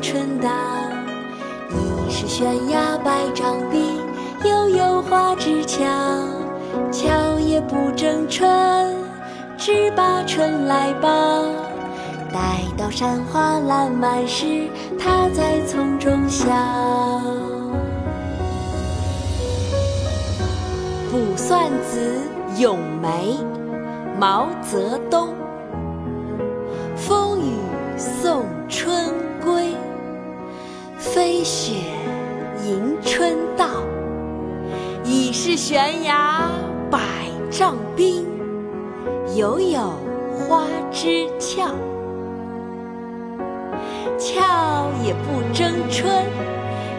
春荡。疑是悬崖百丈冰，悠悠花枝俏。俏也不争春，只把春来报。待到山花烂漫时，他在丛中笑。《卜算子·咏梅》毛泽东。风雨雪迎春到。已是悬崖百丈冰，犹有花枝俏。俏也不争春，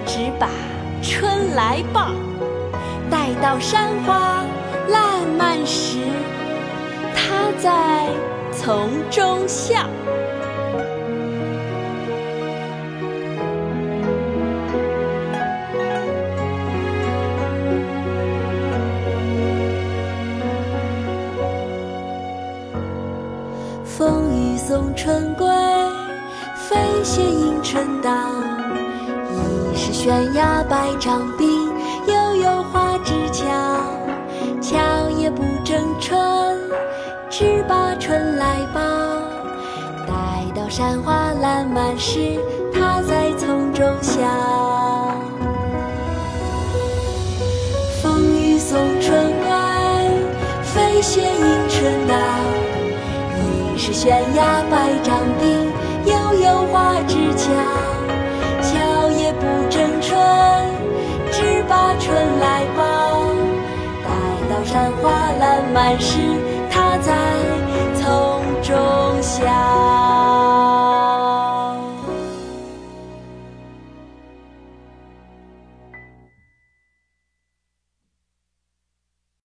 只把春来报。待到山花烂漫时，他在丛中笑。风雨送春归，飞雪迎春到。疑是悬崖百丈冰，犹有花枝俏。俏也不争春，只把春来报。待到山花烂漫时，他在丛中笑。风雨送春归，飞雪迎春到。已是悬崖百丈冰，犹有花枝俏。俏也不争春，只把春来报。待到山花烂漫时，